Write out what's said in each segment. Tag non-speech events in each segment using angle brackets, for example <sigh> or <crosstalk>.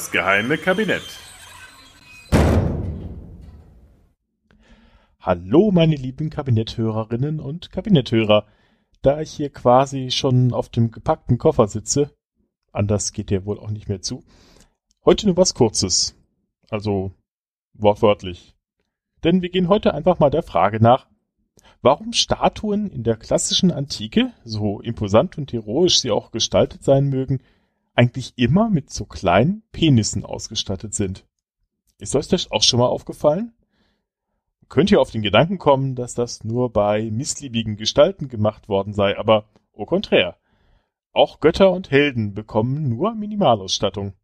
Das geheime Kabinett. Hallo, meine lieben Kabinetthörerinnen und Kabinetthörer. Da ich hier quasi schon auf dem gepackten Koffer sitze, anders geht der wohl auch nicht mehr zu, heute nur was Kurzes. Also wortwörtlich. Denn wir gehen heute einfach mal der Frage nach, warum Statuen in der klassischen Antike, so imposant und heroisch sie auch gestaltet sein mögen, eigentlich immer mit so kleinen Penissen ausgestattet sind. Ist euch das auch schon mal aufgefallen? Könnt ihr auf den Gedanken kommen, dass das nur bei missliebigen Gestalten gemacht worden sei, aber au contraire. Auch Götter und Helden bekommen nur Minimalausstattung.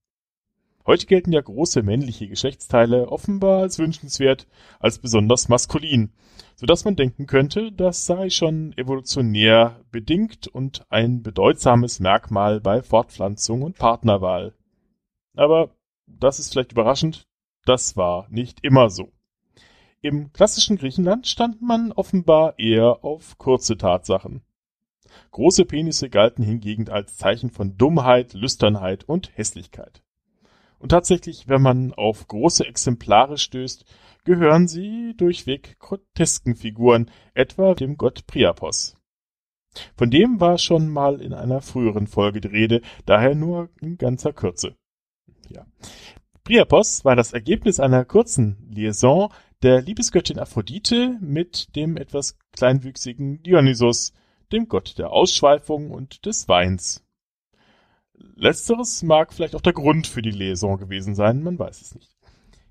Heute gelten ja große männliche Geschlechtsteile offenbar als wünschenswert, als besonders maskulin, so dass man denken könnte, das sei schon evolutionär bedingt und ein bedeutsames Merkmal bei Fortpflanzung und Partnerwahl. Aber das ist vielleicht überraschend, das war nicht immer so. Im klassischen Griechenland stand man offenbar eher auf kurze Tatsachen. Große Penisse galten hingegen als Zeichen von Dummheit, Lüsternheit und Hässlichkeit. Und tatsächlich, wenn man auf große Exemplare stößt, gehören sie durchweg grotesken Figuren, etwa dem Gott Priapos. Von dem war schon mal in einer früheren Folge die Rede, daher nur in ganzer Kürze. Ja. Priapos war das Ergebnis einer kurzen Liaison der Liebesgöttin Aphrodite mit dem etwas kleinwüchsigen Dionysos, dem Gott der Ausschweifung und des Weins. Letzteres mag vielleicht auch der Grund für die Liaison gewesen sein, man weiß es nicht.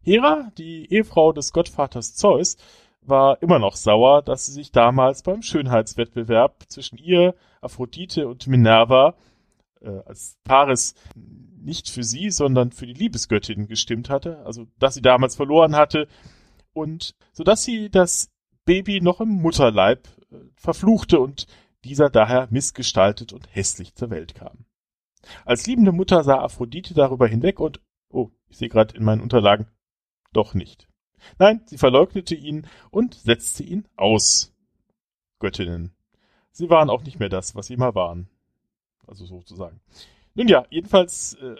Hera, die Ehefrau des Gottvaters Zeus, war immer noch sauer, dass sie sich damals beim Schönheitswettbewerb zwischen ihr, Aphrodite und Minerva äh, als Paris nicht für sie, sondern für die Liebesgöttin gestimmt hatte, also dass sie damals verloren hatte und so dass sie das Baby noch im Mutterleib äh, verfluchte und dieser daher missgestaltet und hässlich zur Welt kam. Als liebende Mutter sah Aphrodite darüber hinweg und, oh, ich sehe gerade in meinen Unterlagen, doch nicht. Nein, sie verleugnete ihn und setzte ihn aus. Göttinnen. Sie waren auch nicht mehr das, was sie mal waren. Also sozusagen. Nun ja, jedenfalls, äh,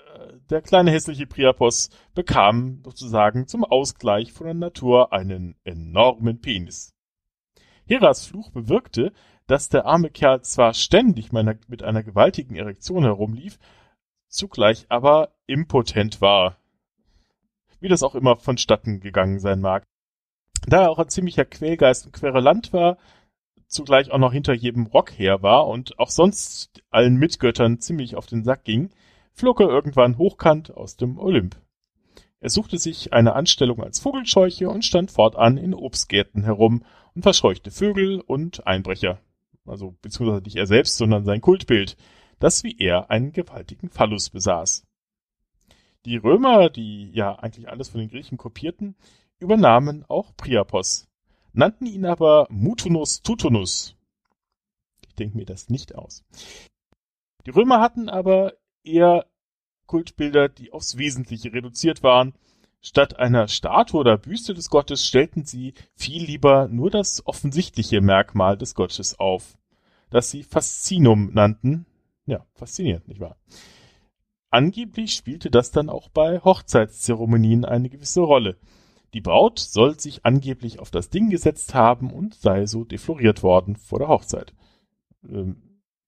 der kleine hässliche Priapos bekam sozusagen zum Ausgleich von der Natur einen enormen Penis. Heras Fluch bewirkte, dass der arme Kerl zwar ständig mit einer gewaltigen Erektion herumlief, zugleich aber impotent war. Wie das auch immer vonstatten gegangen sein mag. Da er auch ein ziemlicher Quälgeist und Querulant war, zugleich auch noch hinter jedem Rock her war und auch sonst allen Mitgöttern ziemlich auf den Sack ging, flog er irgendwann hochkant aus dem Olymp. Er suchte sich eine Anstellung als Vogelscheuche und stand fortan in Obstgärten herum und verscheuchte Vögel und Einbrecher also beziehungsweise nicht er selbst, sondern sein Kultbild, das wie er einen gewaltigen Phallus besaß. Die Römer, die ja eigentlich alles von den Griechen kopierten, übernahmen auch Priapos, nannten ihn aber Mutunus Tutunus. Ich denke mir das nicht aus. Die Römer hatten aber eher Kultbilder, die aufs Wesentliche reduziert waren Statt einer Statue oder Büste des Gottes stellten sie viel lieber nur das offensichtliche Merkmal des Gottes auf, das sie Faszinum nannten. Ja, faszinierend, nicht wahr? Angeblich spielte das dann auch bei Hochzeitszeremonien eine gewisse Rolle. Die Braut soll sich angeblich auf das Ding gesetzt haben und sei so defloriert worden vor der Hochzeit. Ähm,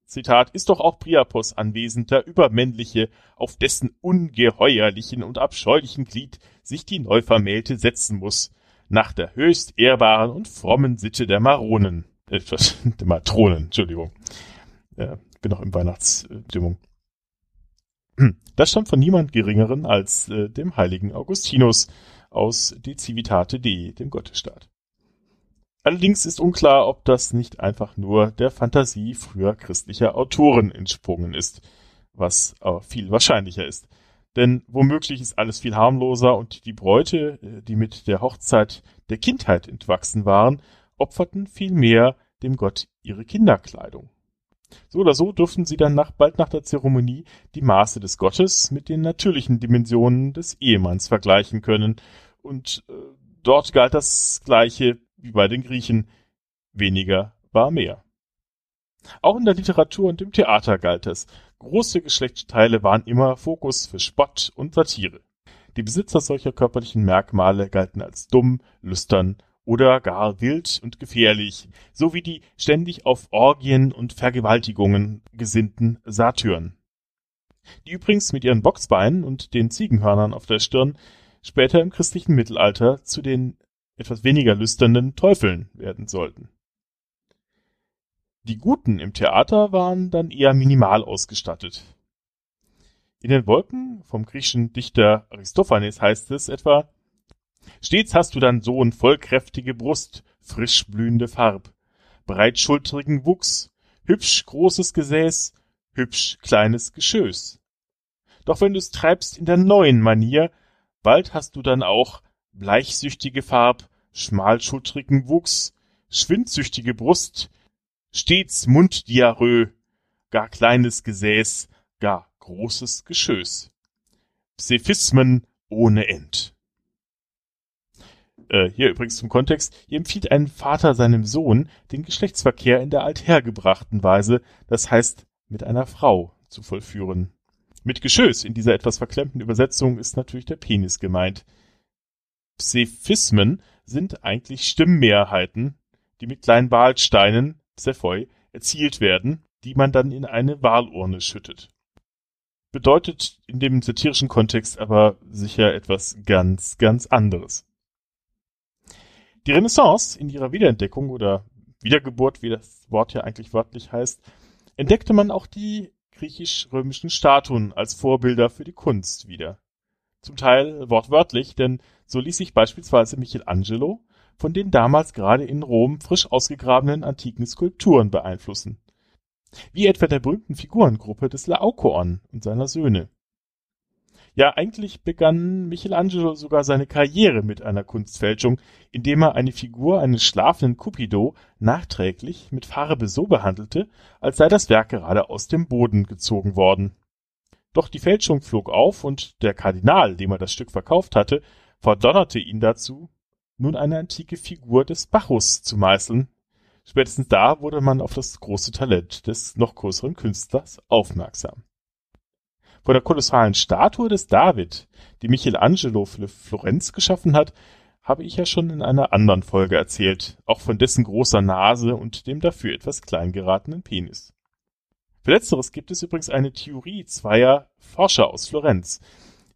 Zitat, ist doch auch Priapos anwesend, der Übermännliche, auf dessen ungeheuerlichen und abscheulichen Glied sich die Neuvermählte setzen muss, nach der höchst ehrbaren und frommen Sitte der Maronen, äh, <laughs> der Matronen, Entschuldigung. Äh, bin noch in Weihnachtsstimmung. Das stammt von niemand Geringeren als äh, dem heiligen Augustinus aus De Civitate Dei, dem Gottesstaat. Allerdings ist unklar, ob das nicht einfach nur der Fantasie früher christlicher Autoren entsprungen ist, was aber viel wahrscheinlicher ist. Denn womöglich ist alles viel harmloser und die Bräute, äh, die mit der Hochzeit der Kindheit entwachsen waren, opferten vielmehr dem Gott ihre Kinderkleidung. So oder so durften sie dann nach, bald nach der Zeremonie die Maße des Gottes mit den natürlichen Dimensionen des Ehemanns vergleichen können und äh, dort galt das Gleiche wie bei den Griechen, weniger war mehr. Auch in der Literatur und im Theater galt es. Große Geschlechtsteile waren immer Fokus für Spott und Satire. Die Besitzer solcher körperlichen Merkmale galten als dumm, lüstern oder gar wild und gefährlich, sowie die ständig auf Orgien und Vergewaltigungen gesinnten Satyren. Die übrigens mit ihren Boxbeinen und den Ziegenhörnern auf der Stirn später im christlichen Mittelalter zu den etwas weniger lüsternen Teufeln werden sollten. Die Guten im Theater waren dann eher minimal ausgestattet. In den Wolken vom griechischen Dichter Aristophanes heißt es etwa Stets hast du dann Sohn vollkräftige Brust, frisch blühende Farb, breitschultrigen Wuchs, hübsch großes Gesäß, hübsch kleines Geschöß. Doch wenn du's treibst in der neuen Manier, bald hast du dann auch bleichsüchtige Farb, schmalschultrigen Wuchs, schwindsüchtige Brust, stets Munddiarrhoe, gar kleines Gesäß, gar großes Geschöß. Psephismen ohne End. Äh, hier übrigens zum Kontext. Hier empfiehlt ein Vater seinem Sohn, den Geschlechtsverkehr in der althergebrachten Weise, das heißt mit einer Frau, zu vollführen. Mit Geschöß in dieser etwas verklemmten Übersetzung ist natürlich der Penis gemeint. Psephismen sind eigentlich Stimmmehrheiten, die mit kleinen Wahlsteinen, Psephoi, erzielt werden, die man dann in eine Wahlurne schüttet. Bedeutet in dem satirischen Kontext aber sicher etwas ganz, ganz anderes. Die Renaissance in ihrer Wiederentdeckung oder Wiedergeburt, wie das Wort ja eigentlich wörtlich heißt, entdeckte man auch die griechisch-römischen Statuen als Vorbilder für die Kunst wieder. Zum Teil wortwörtlich, denn so ließ sich beispielsweise Michelangelo von den damals gerade in Rom frisch ausgegrabenen antiken Skulpturen beeinflussen. Wie etwa der berühmten Figurengruppe des Laokoon und seiner Söhne. Ja, eigentlich begann Michelangelo sogar seine Karriere mit einer Kunstfälschung, indem er eine Figur eines schlafenden Cupido nachträglich mit Farbe so behandelte, als sei das Werk gerade aus dem Boden gezogen worden. Doch die Fälschung flog auf und der Kardinal, dem er das Stück verkauft hatte, verdonnerte ihn dazu, nun eine antike Figur des Bacchus zu meißeln. Spätestens da wurde man auf das große Talent des noch größeren Künstlers aufmerksam. Von der kolossalen Statue des David, die Michelangelo für Florenz geschaffen hat, habe ich ja schon in einer anderen Folge erzählt, auch von dessen großer Nase und dem dafür etwas klein geratenen Penis. Für letzteres gibt es übrigens eine Theorie zweier Forscher aus Florenz.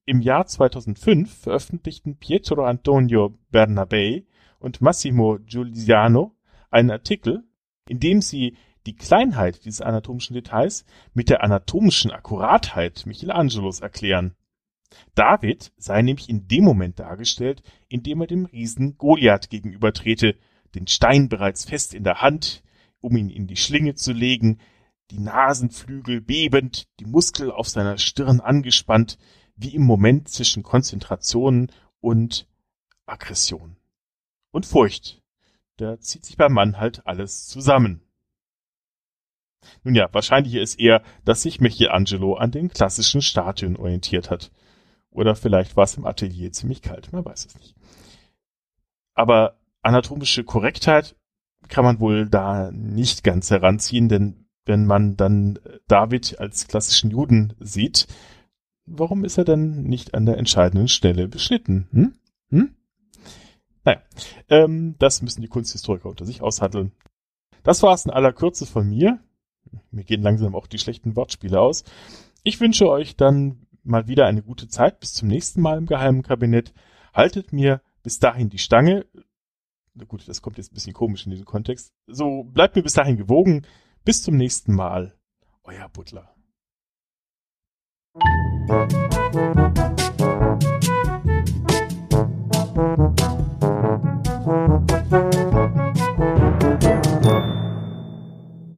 Im Jahr 2005 veröffentlichten Pietro Antonio Bernabei und Massimo Giuliano einen Artikel, in dem sie die Kleinheit dieses anatomischen Details mit der anatomischen Akkuratheit Michelangelos erklären. David sei nämlich in dem Moment dargestellt, in dem er dem Riesen Goliath gegenübertrete, den Stein bereits fest in der Hand, um ihn in die Schlinge zu legen, die Nasenflügel bebend, die Muskel auf seiner Stirn angespannt, wie im Moment zwischen Konzentration und Aggression. Und Furcht. Da zieht sich beim Mann halt alles zusammen. Nun ja, wahrscheinlich ist eher, dass sich Michelangelo an den klassischen Statuen orientiert hat. Oder vielleicht war es im Atelier ziemlich kalt, man weiß es nicht. Aber anatomische Korrektheit kann man wohl da nicht ganz heranziehen, denn wenn man dann David als klassischen Juden sieht, warum ist er dann nicht an der entscheidenden Stelle beschnitten? Hm? Hm? Naja, ähm, das müssen die Kunsthistoriker unter sich aushandeln. Das war es in aller Kürze von mir. Mir gehen langsam auch die schlechten Wortspiele aus. Ich wünsche euch dann mal wieder eine gute Zeit. Bis zum nächsten Mal im Geheimen Kabinett. Haltet mir bis dahin die Stange. Na gut, das kommt jetzt ein bisschen komisch in diesem Kontext. So, bleibt mir bis dahin gewogen. Bis zum nächsten Mal. Euer Butler. Thank you.